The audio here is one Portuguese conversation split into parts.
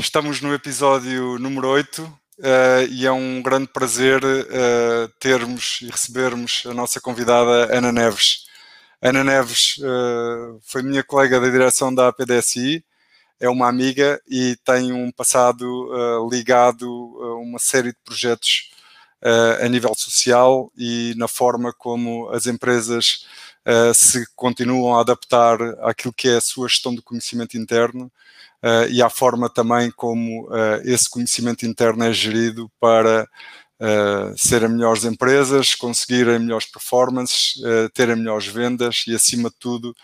Estamos no episódio número 8 uh, e é um grande prazer uh, termos e recebermos a nossa convidada Ana Neves. Ana Neves uh, foi minha colega da direção da APDSI, é uma amiga e tem um passado ligado a uma série de projetos a nível social e na forma como as empresas se continuam a adaptar àquilo que é a sua gestão do conhecimento interno uh, e à forma também como uh, esse conhecimento interno é gerido para uh, serem melhores empresas, conseguirem melhores performances, uh, terem melhores vendas e, acima de tudo,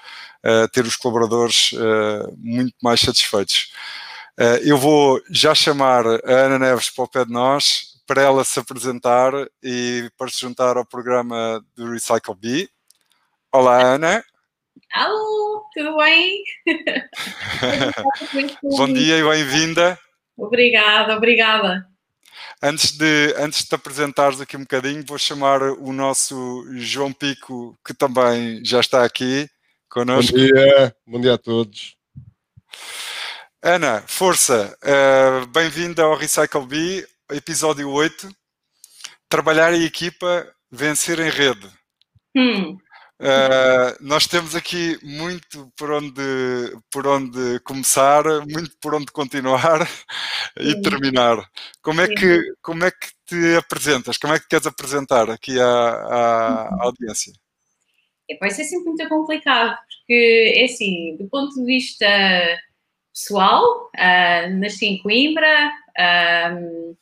ter os colaboradores muito mais satisfeitos. eu vou já chamar a Ana Neves para o pé de nós para ela se apresentar e para se juntar ao programa do Recycle Bee. Olá, Ana. Alô, tudo bem? Bom dia e bem-vinda. Obrigada, obrigada. Antes de, antes de te apresentares aqui um bocadinho, vou chamar o nosso João Pico, que também já está aqui connosco. Bom dia, bom dia a todos. Ana, força, uh, bem-vinda ao Recycle B, episódio 8. Trabalhar em equipa, vencer em rede. Hum. Uh, nós temos aqui muito por onde, por onde começar, muito por onde continuar e terminar. Como é, que, como é que te apresentas? Como é que queres apresentar aqui à, à uhum. audiência? Vai ser sempre muito complicado, porque é assim, do ponto de vista pessoal, uh, nasci em Coimbra, uh,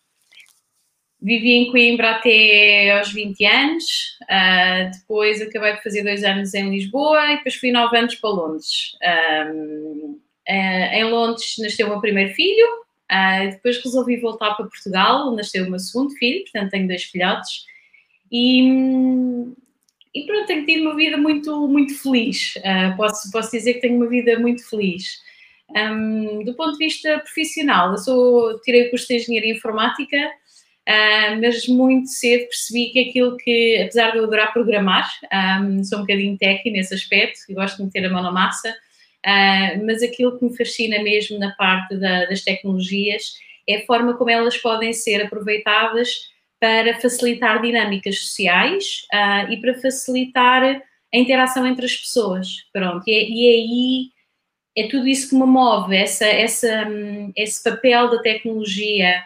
Vivi em Coimbra até aos 20 anos, uh, depois acabei de fazer dois anos em Lisboa e depois fui nove anos para Londres. Um, uh, ah, em Londres nasceu o meu primeiro filho, uh, depois resolvi voltar para Portugal, nasceu o meu segundo filho, portanto tenho dois filhotes. E, e pronto, tenho tido uma vida muito, muito feliz. posso, posso dizer que tenho uma vida muito feliz. Um, do ponto de vista profissional, eu sou, tirei o curso de Engenharia Informática, Uh, mas muito cedo percebi que aquilo que, apesar de eu adorar programar, um, sou um bocadinho técnica nesse aspecto e gosto de meter a mão na massa, uh, mas aquilo que me fascina mesmo na parte da, das tecnologias é a forma como elas podem ser aproveitadas para facilitar dinâmicas sociais uh, e para facilitar a interação entre as pessoas. Pronto, e, é, e é aí é tudo isso que me move, essa, essa, um, esse papel da tecnologia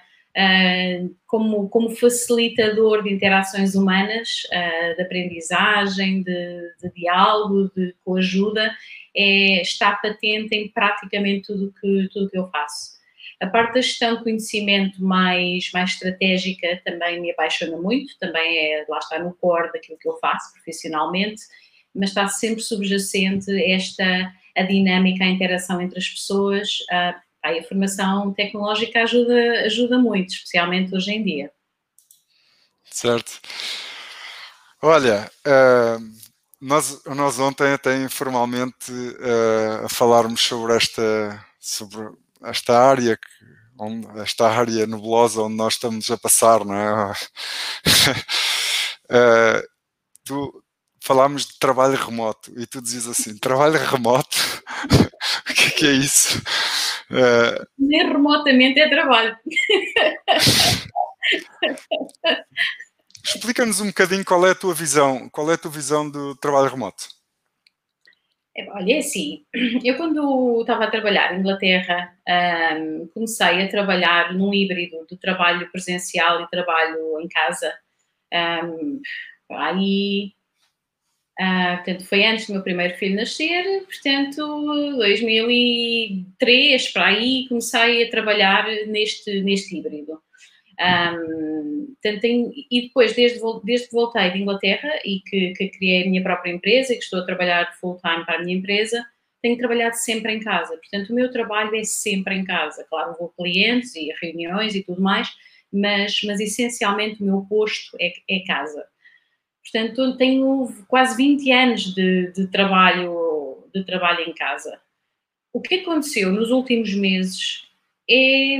como, como facilitador de interações humanas, uh, de aprendizagem, de, de diálogo, de coajuda, é, está patente em praticamente tudo que, tudo que eu faço. A parte da gestão de conhecimento mais, mais estratégica também me apaixona muito, também é, lá está no core daquilo que eu faço profissionalmente, mas está sempre subjacente esta a dinâmica, a interação entre as pessoas, uh, a formação tecnológica ajuda, ajuda muito, especialmente hoje em dia. Certo. Olha, uh, nós, nós ontem até informalmente uh, a falarmos sobre esta, sobre esta área que, onde, esta área nebulosa onde nós estamos a passar, não é? uh, tu, falámos de trabalho remoto e tu dizes assim, trabalho remoto? o que é, que é isso? Uh... Nem remotamente é trabalho. Explica-nos um bocadinho qual é a tua visão, qual é a tua visão do trabalho remoto? É, olha, é assim, eu quando estava a trabalhar em Inglaterra, um, comecei a trabalhar num híbrido de trabalho presencial e trabalho em casa. Um, aí Uh, portanto, foi antes do meu primeiro filho nascer, portanto, 2003, para aí, comecei a trabalhar neste, neste híbrido. Um, portanto, tenho, e depois, desde, desde que voltei de Inglaterra e que, que, criei a minha própria empresa e que estou a trabalhar full-time para a minha empresa, tenho trabalhado sempre em casa. Portanto, o meu trabalho é sempre em casa. Claro, vou clientes e reuniões e tudo mais, mas, mas essencialmente o meu posto é, é casa. Portanto, tenho quase 20 anos de, de, trabalho, de trabalho em casa. O que aconteceu nos últimos meses é,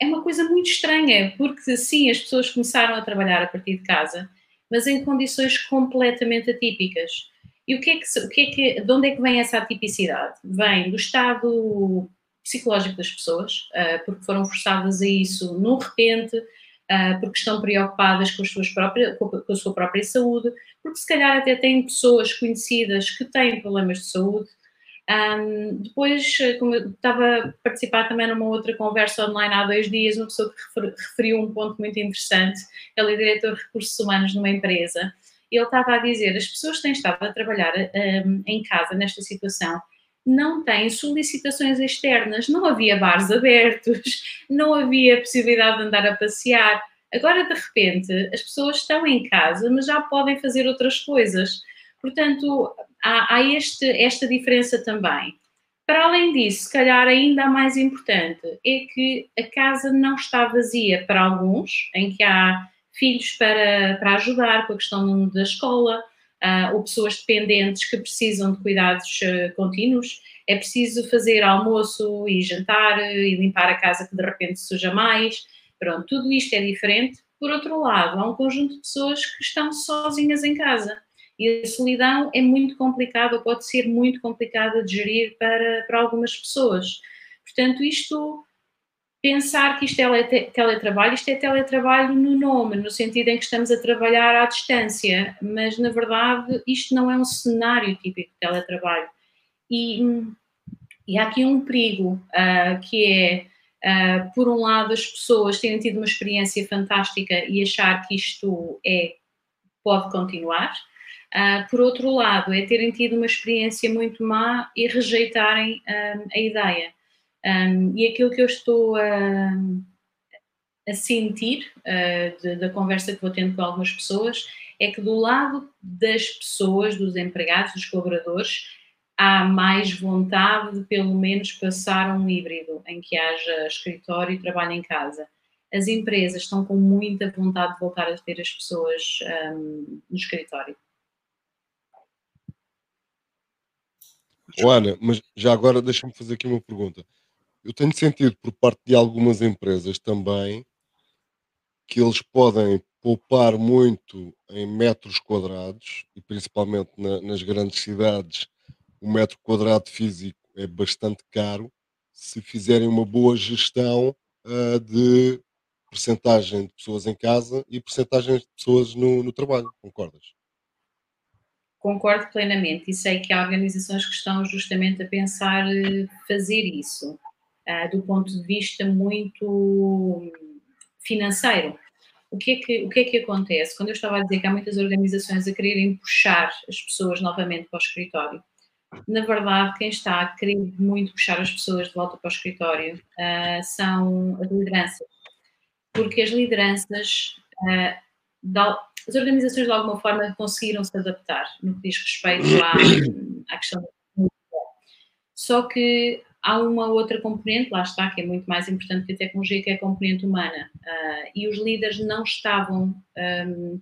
é uma coisa muito estranha, porque sim, as pessoas começaram a trabalhar a partir de casa, mas em condições completamente atípicas. E o que é que, o que, é que de onde é que vem essa atipicidade? Vem do estado psicológico das pessoas, porque foram forçadas a isso no repente, porque estão preocupadas com, próprias, com a sua própria saúde, porque se calhar até têm pessoas conhecidas que têm problemas de saúde. Um, depois, como eu estava a participar também numa outra conversa online há dois dias, uma pessoa que referiu um ponto muito interessante. Ele é diretor de recursos humanos numa empresa. Ele estava a dizer: as pessoas têm estado a trabalhar um, em casa nesta situação não têm solicitações externas, não havia bares abertos, não havia possibilidade de andar a passear. Agora, de repente, as pessoas estão em casa, mas já podem fazer outras coisas. Portanto, há, há este, esta diferença também. Para além disso, se calhar ainda mais importante é que a casa não está vazia para alguns, em que há filhos para, para ajudar com a questão da escola, uh, ou pessoas dependentes que precisam de cuidados uh, contínuos. É preciso fazer almoço e jantar e limpar a casa que de repente suja mais. Pronto, tudo isto é diferente. Por outro lado, há um conjunto de pessoas que estão sozinhas em casa. E a solidão é muito complicada, pode ser muito complicada de gerir para, para algumas pessoas. Portanto, isto pensar que isto é teletrabalho, isto é teletrabalho no nome, no sentido em que estamos a trabalhar à distância, mas na verdade isto não é um cenário típico de teletrabalho. E, e há aqui um perigo, uh, que é, uh, por um lado, as pessoas terem tido uma experiência fantástica e achar que isto é, pode continuar, uh, por outro lado, é terem tido uma experiência muito má e rejeitarem a ideia. Um, e aquilo que eu estou a, a sentir uh, de, da conversa que vou tendo com algumas pessoas é que do lado das pessoas, dos empregados, dos colaboradores, há mais vontade de pelo menos passar um híbrido em que haja escritório e trabalho em casa. As empresas estão com muita vontade de voltar a ter as pessoas um, no escritório. Ana, mas já agora deixa-me fazer aqui uma pergunta. Eu tenho sentido por parte de algumas empresas também que eles podem poupar muito em metros quadrados e principalmente na, nas grandes cidades o metro quadrado físico é bastante caro se fizerem uma boa gestão uh, de percentagem de pessoas em casa e percentagem de pessoas no, no trabalho, concordas? Concordo plenamente e sei que há organizações que estão justamente a pensar eh, fazer isso uh, do ponto de vista muito financeiro. O que, é que, o que é que acontece? Quando eu estava a dizer que há muitas organizações a quererem puxar as pessoas novamente para o escritório, na verdade, quem está a querer muito puxar as pessoas de volta para o escritório uh, são as lideranças. Porque as lideranças, uh, as organizações de alguma forma conseguiram se adaptar no que diz respeito à, à questão da Só que há uma outra componente, lá está, que é muito mais importante que a tecnologia, que é a componente humana. Uh, e os líderes não estavam um,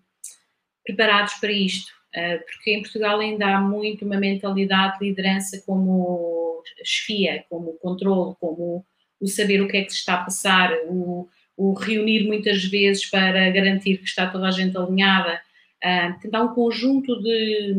preparados para isto, uh, porque em Portugal ainda há muito uma mentalidade de liderança como chefia, como controle, como o saber o que é que se está a passar, o, o reunir muitas vezes para garantir que está toda a gente alinhada. Uh, há um conjunto de,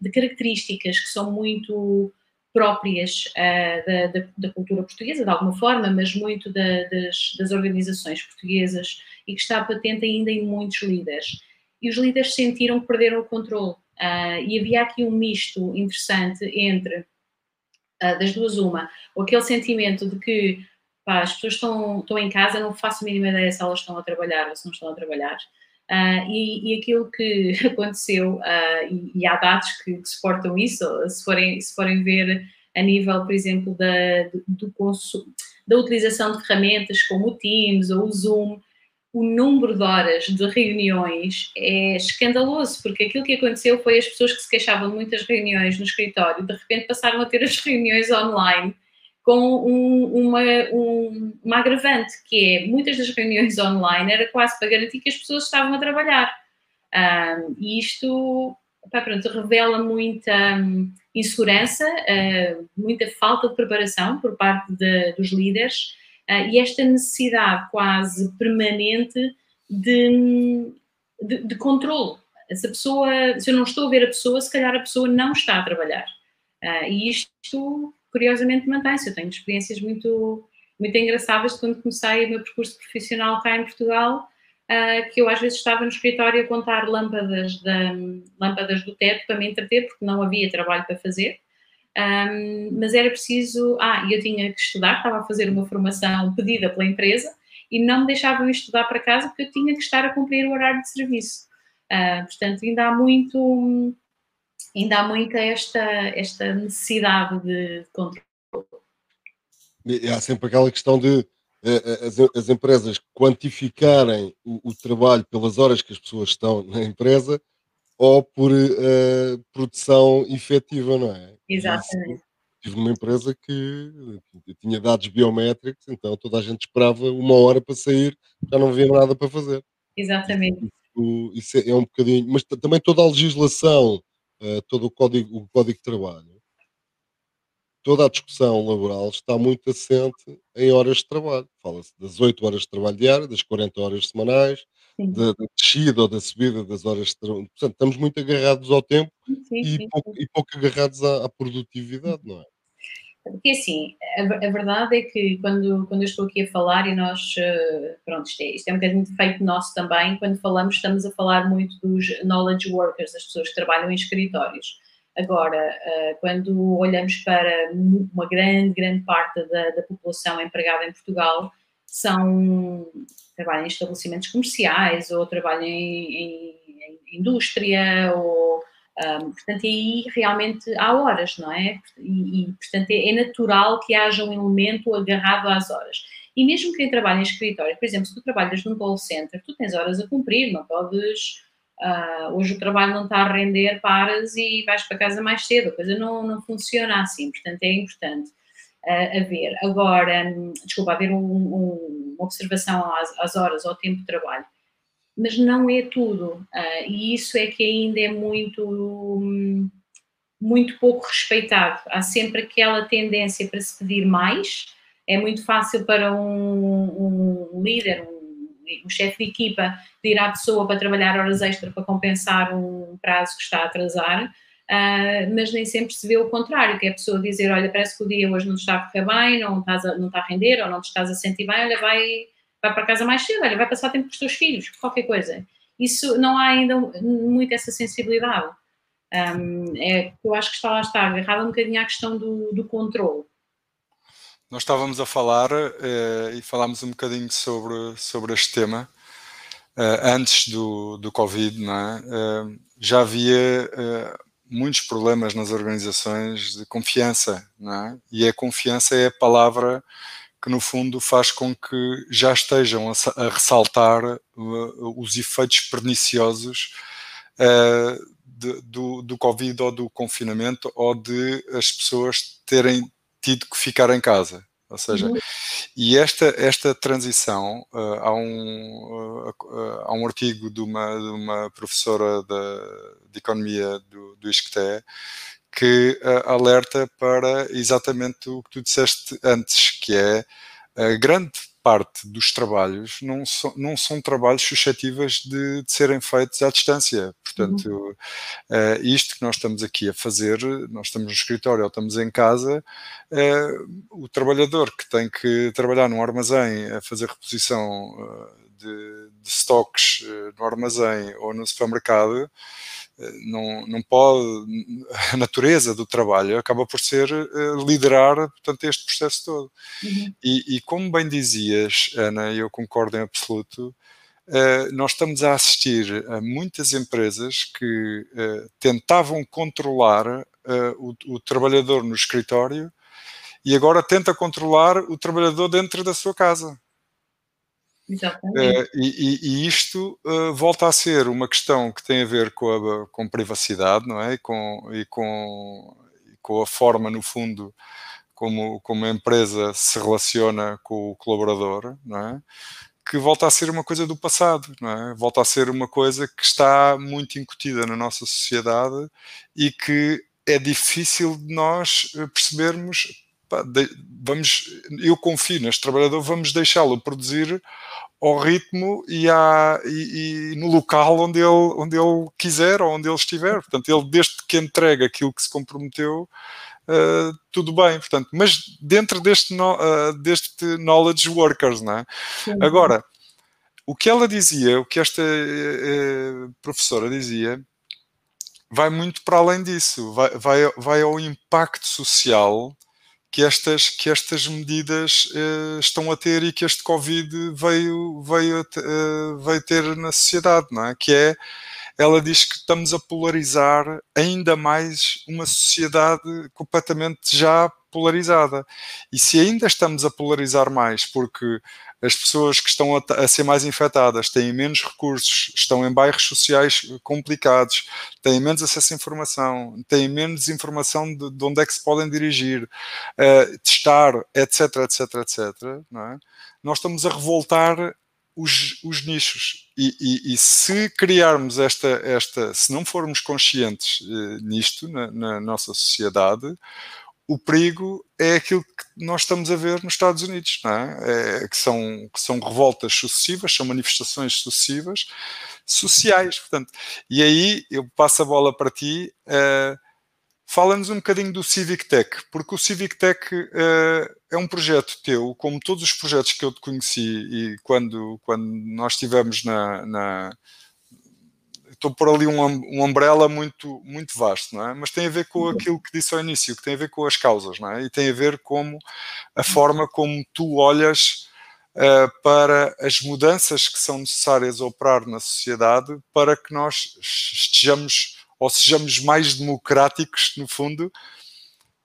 de características que são muito próprias uh, da, da, da, cultura portuguesa, de alguma forma, mas muito da, das, das, organizações portuguesas e que está patente ainda em muitos líderes. E os líderes sentiram que perderam o controle. Uh, e havia aqui um misto interessante entre, uh, das duas, uma, aquele sentimento de que pá, as pessoas estão, estão em casa, não faço a mínima ideia se elas estão a trabalhar ou se não estão a trabalhar. Uh, e, e, aquilo que aconteceu, uh, e, e, há dados que, que, suportam isso, se forem, se forem ver a nível, por exemplo, da, do consumo, da utilização de ferramentas como o Teams ou o Zoom, o número de horas de reuniões é escandaloso, porque aquilo que aconteceu foi as pessoas que se queixavam de muitas reuniões no escritório, de repente passaram a ter as reuniões online com um, uma, um, uma agravante, que é muitas das reuniões online era quase para garantir que as pessoas estavam a trabalhar. Um, e isto pá, pronto, revela muita um, insegurança, uh, muita falta de preparação por parte de, dos líderes uh, e esta necessidade quase permanente de, de, de controle. Se, pessoa, se eu não estou a ver a pessoa, se calhar a pessoa não está a trabalhar. Uh, e isto curiosamente mantém-se. Eu tenho experiências muito, muito engraçadas de quando comecei o meu percurso profissional cá em Portugal, uh, que eu às vezes estava no escritório a contar lâmpadas, da, lâmpadas do teto para me entreter, porque não havia trabalho para fazer. Um, mas era preciso. Ah, eu tinha que estudar, estava a fazer uma formação pedida pela empresa e não me deixavam estudar para casa porque eu tinha que estar a cumprir o horário de serviço. Uh, portanto, ainda há muito, ainda há muita esta, esta necessidade de controle. E há sempre aquela questão de uh, as, as, empresas quantificarem o, o, trabalho pelas horas que as pessoas estão na empresa ou por uh, produção efetiva, não é? Exatamente. Estive numa empresa que tinha dados biométricos, então toda a gente esperava uma hora para sair, já não havia nada para fazer. Exatamente. Isso, isso é, é um bocadinho, mas também toda a legislação, uh, todo o código, o código de trabalho, toda a discussão laboral está muito assente em horas de trabalho. Fala-se das 8 horas de trabalho diário, das 40 horas semanais, da, da, descida ou da subida das horas de trabalho. Portanto, estamos muito agarrados ao tempo sim, e, sim, pouco, e, pouco, agarrados à, à, produtividade, não é? Porque assim, a, a, verdade é que quando, quando eu estou aqui a falar e nós, eh, pronto, isto é, isto é um bocadinho de feito nosso também, quando falamos estamos a falar muito dos knowledge workers, das pessoas que trabalham em escritórios. Agora, eh, quando olhamos para uma grande, grande parte da, da população empregada em Portugal, são trabalham em estabelecimentos comerciais ou trabalham em, em, em indústria ou um, portanto aí realmente há horas, não é? E, e portanto é, é, natural que haja um elemento agarrado às horas. E mesmo quem trabalha em escritório, por exemplo, se tu trabalhas num call center, tu tens horas a cumprir, não podes. Uh, hoje o trabalho não está a render, paras e vais para casa mais cedo. A coisa não, não funciona assim, portanto é importante uh, haver. Agora, um, desculpa, haver um, um, uma observação às, às, horas, ao tempo de trabalho. Mas não é tudo. Uh, e isso é que ainda é muito, muito pouco respeitado. Há sempre aquela tendência para se pedir mais. É muito fácil para um, um líder, um, um chefe de equipa, ir à pessoa para trabalhar horas extra para compensar um prazo que está a atrasar Uh, mas nem sempre se vê o contrário, que é a pessoa dizer, olha, parece que o dia hoje não está a correr bem, não, estás a, não está a render, ou não te estás a sentir bem, olha, vai, vai para casa mais cedo, olha, vai passar tempo com os teus filhos, qualquer coisa. Isso, não há ainda muito essa sensibilidade. Um, é, eu acho que está lá está agarrada um bocadinho à questão do, do controle. Nós estávamos a falar eh, e falámos um bocadinho sobre, sobre este tema eh, antes do, do Covid, é? Eh, já havia muitos problemas nas organizações de confiança, é? E a confiança é a palavra que no fundo faz com que já estejam a, ressaltar uh, os efeitos perniciosos uh, de, do, do Covid ou do confinamento ou de as pessoas terem tido que ficar em casa. Ou seja, uhum. e esta, esta transição, uh, há, um, uh, há um artigo de uma, de uma professora de, de economia do, do ISCTE que uh, alerta para exatamente o que tu disseste antes, que é a grande parte dos trabalhos não são, não são trabalhos suscetíveis de, de serem feitos à distância. Portanto, uhum. uh, isto que nós estamos aqui a fazer, nós estamos no escritório ou estamos em casa, uh, o trabalhador que tem que trabalhar num armazém a fazer reposição de, de stocks no armazém ou no supermercado, não, não pode, a natureza do trabalho acaba por ser uh, liderar portanto, este processo todo. Uhum. E, e, como bem dizias, Ana, e eu concordo em absoluto, nós estamos a assistir a muitas empresas que tentavam controlar o, o trabalhador no escritório e agora tenta controlar o trabalhador dentro da sua casa. Uh, e, e, isto uh, volta a ser uma questão que tem a ver com a com privacidade, não é? E com, e com, e com a forma, no fundo, como, como a empresa se relaciona com o colaborador, não é? Que volta a ser uma coisa do passado, não é? Volta a ser uma coisa que está muito incutida na nossa sociedade e que é difícil de nós eh, percebermos vamos, eu confio neste trabalhador, vamos deixá-lo produzir ao ritmo e, à, e, e, no local onde ele, onde ele quiser ou onde ele estiver. Portanto, ele desde que entrega aquilo que se comprometeu, uh, tudo bem, portanto, mas dentro deste, no, uh, deste knowledge workers, não é? Sim. Agora, o que ela dizia, o que esta professora dizia, vai muito para além disso, vai, vai, vai ao impacto social que estas, que estas medidas uh, estão a ter e que este Covid veio, veio, uh, veio ter na sociedade, não é? Que é, ela diz que estamos a polarizar ainda mais uma sociedade completamente já polarizada. E se ainda estamos a polarizar mais, porque as pessoas que estão a, a, ser mais infectadas têm menos recursos, estão em bairros sociais complicados, têm menos acesso à informação, têm menos informação de, de onde é que se podem dirigir, uh, testar, etc, etc, etc. É? Nós estamos a revoltar os, os nichos. E, e, e, se criarmos esta, esta, se não formos conscientes uh, nisto na, na nossa sociedade, o perigo é aquilo que nós estamos a ver nos Estados Unidos, é? É, que, são, que são revoltas sucessivas, são manifestações sucessivas, sociais, portanto. E aí eu passo a bola para ti. Uh, Fala-nos um bocadinho do Civic Tech, porque o Civic Tech uh, é um projeto teu, como todos os projetos que eu te conheci e quando, quando nós estivemos na, na estou por ali um, um umbrella muito, muito vasto, não é? Mas tem a ver com uhum. aquilo que disse ao início, que tem a ver com as causas, não é? E tem a ver com a forma como tu olhas uh, para as mudanças que são necessárias a operar na sociedade para que nós estejamos ou sejamos mais democráticos, no fundo,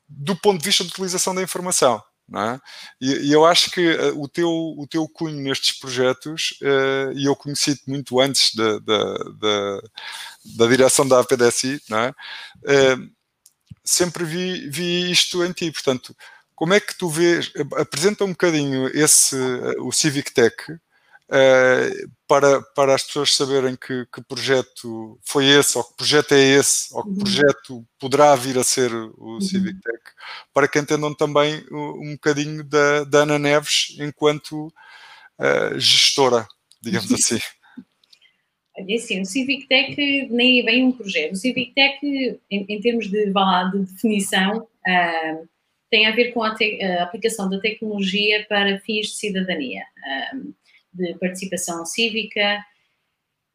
do ponto de vista da utilização da informação. É? E, e, eu acho que uh, o, teu, o teu cunho nestes projetos, uh, e eu conheci-te muito antes da, da, da, da, direção da APDSI, é? uh, sempre vi, vi isto em ti. Portanto, como é que tu vês? Apresenta um bocadinho esse, o Civic Tech para, para as pessoas saberem que, que, projeto foi esse, ou que projeto é esse, ou que uhum. projeto poderá vir a ser o uhum. Civic Tech, para que entendam também um bocadinho da, da Ana Neves enquanto uh, gestora, digamos assim. Olha, assim, o Civic Tech nem é bem um projeto. O Civic Tech, em, em termos de, de definição, uh, tem a ver com a, te, a, aplicação da tecnologia para fins de cidadania. Uh, de participação cívica.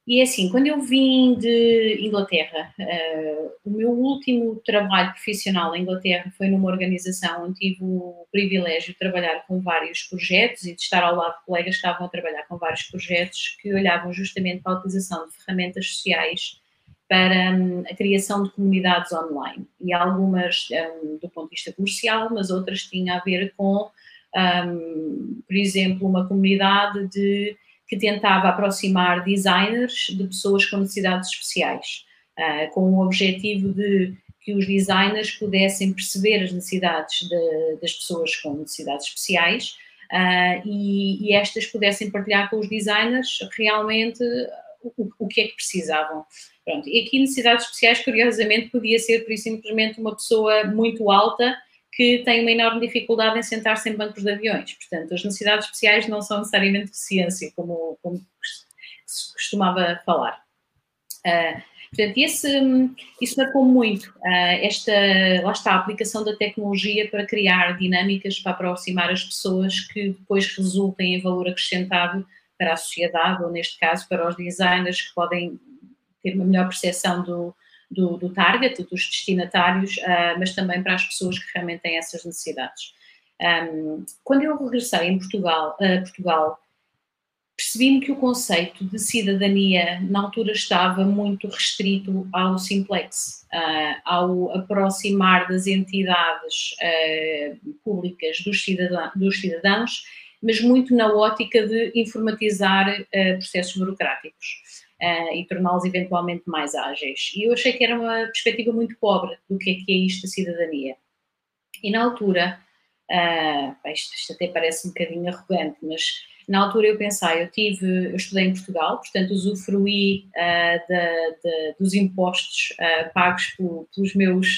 E é assim, quando eu vim de Inglaterra, uh, o meu último trabalho profissional em Inglaterra foi numa organização onde tive o privilégio de trabalhar com vários projetos e de estar ao lado de colegas que estavam a trabalhar com vários projetos que olhavam justamente para a utilização de ferramentas sociais para um, a criação de comunidades online. E algumas um, do ponto de vista comercial, mas outras tinham a ver com um, por exemplo, uma comunidade de, que tentava aproximar designers de pessoas com necessidades especiais, uh, com o objetivo de que os designers pudessem perceber as necessidades de, das pessoas com necessidades especiais uh, e, e, estas pudessem partilhar com os designers realmente o, o que é que precisavam. Pronto. E aqui necessidades especiais, curiosamente, podia ser, por simplesmente, uma pessoa muito alta que têm uma enorme dificuldade em sentar-se em bancos de aviões. Portanto, as necessidades especiais não são necessariamente deficiência, como, como se costumava falar. Uh, portanto, esse, isso marcou muito uh, esta, lá está, a aplicação da tecnologia para criar dinâmicas para aproximar as pessoas que depois resultem em valor acrescentado para a sociedade, ou neste caso para os designers que podem ter uma melhor percepção do, do, do target, dos destinatários, uh, mas também para as pessoas que realmente têm essas necessidades. Um, quando eu regressei em Portugal, uh, Portugal percebi-me que o conceito de cidadania na altura estava muito restrito ao simplex, uh, ao aproximar das entidades uh, públicas dos, dos, cidadãos, mas muito na ótica de informatizar processos burocráticos uh, e torná-los eventualmente mais ágeis. E eu achei que era uma perspectiva muito pobre do que é que é isto da cidadania. E na altura, uh, isto, isto, até parece um bocadinho arrogante, mas na altura eu pensei, eu tive, eu estudei em Portugal, portanto usufruí uh, de, de, dos impostos pagos por, pelos meus,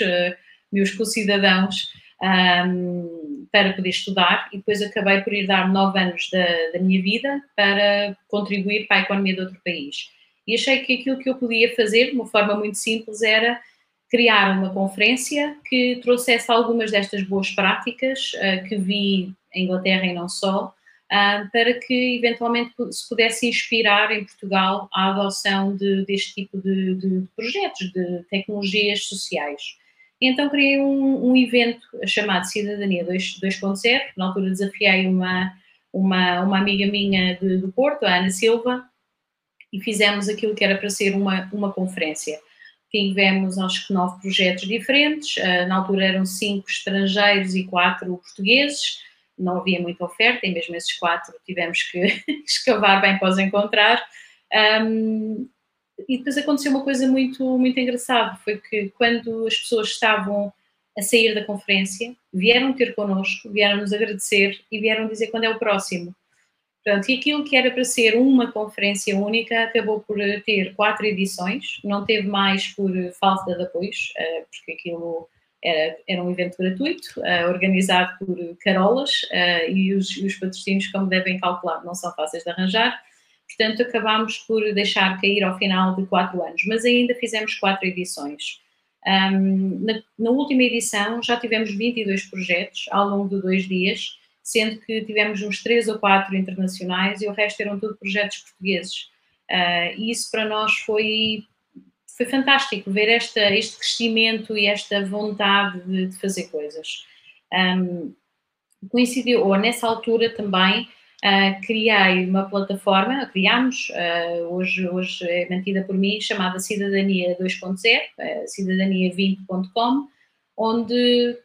meus concidadãos um, para poder estudar e depois acabei por ir dar nove anos da, da, minha vida para contribuir para a economia de outro país. E achei que aquilo que eu podia fazer, de uma forma muito simples, era criar uma conferência que trouxesse algumas destas boas práticas uh, que vi em Inglaterra e não só, uh, para que eventualmente se pudesse inspirar em Portugal a adoção de, deste tipo de, de, projetos, de tecnologias sociais. Então criei um, um evento chamado Cidadania 2.0, na altura desafiei uma, uma, uma amiga minha de, do Porto, a Ana Silva, e fizemos aquilo que era para ser uma, uma conferência. Tivemos, acho que, nove projetos diferentes, uh, na altura eram cinco estrangeiros e quatro portugueses, não havia muita oferta, e mesmo esses quatro tivemos que escavar bem para os encontrar. Um, e depois aconteceu uma coisa muito, muito engraçada, foi que quando as pessoas estavam a sair da conferência, vieram ter connosco, vieram nos agradecer e vieram dizer quando é o próximo. Portanto, e aquilo que era para ser uma conferência única acabou por ter quatro edições, não teve mais por falta de apoios, eh, porque aquilo era, era um evento gratuito, organizado por Carolas, e, os, os patrocínios, como devem calcular, não são fáceis de arranjar. Portanto, acabámos por deixar cair ao final de quatro anos, mas ainda fizemos quatro edições. Na, na, última edição já tivemos 22 projetos ao longo de dois dias, sendo que tivemos uns três ou quatro internacionais e o resto eram tudo projetos portugueses. Uh, e isso para nós foi foi fantástico ver esta, este crescimento e esta vontade de, de fazer coisas. Um, coincidiu, ou nessa altura também, uh, criei uma plataforma, criámos, uh, hoje, hoje é mantida por mim, chamada Cidadania 2.0, uh, cidadania20.com, onde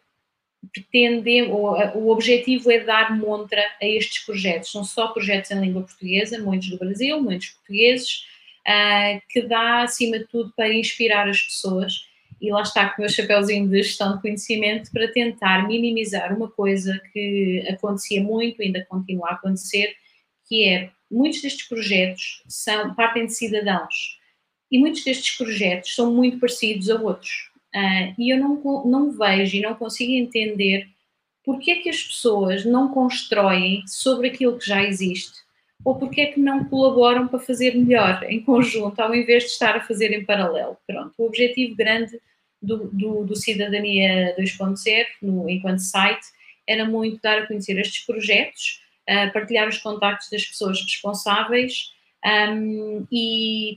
pretende, o, o objetivo é dar montra a estes projetos. São só projetos em língua portuguesa, muitos do Brasil, muitos portugueses, uh, que dá, acima de tudo, para inspirar as pessoas. E lá está com o meu chapéuzinho de gestão de conhecimento para tentar minimizar uma coisa que acontecia muito, ainda continua a acontecer, que é muitos destes projetos são, partem de cidadãos e muitos destes projetos são muito parecidos a outros. Uh, e eu não, não vejo e não consigo entender porque é que as pessoas não constroem sobre aquilo que já existe ou porque é que não colaboram para fazer melhor em conjunto, ao invés de estar a fazer em paralelo. Pronto, o objetivo grande do, do, do Cidadania 2.0, enquanto site, era muito dar a conhecer estes projetos, uh, partilhar os contactos das pessoas responsáveis um, e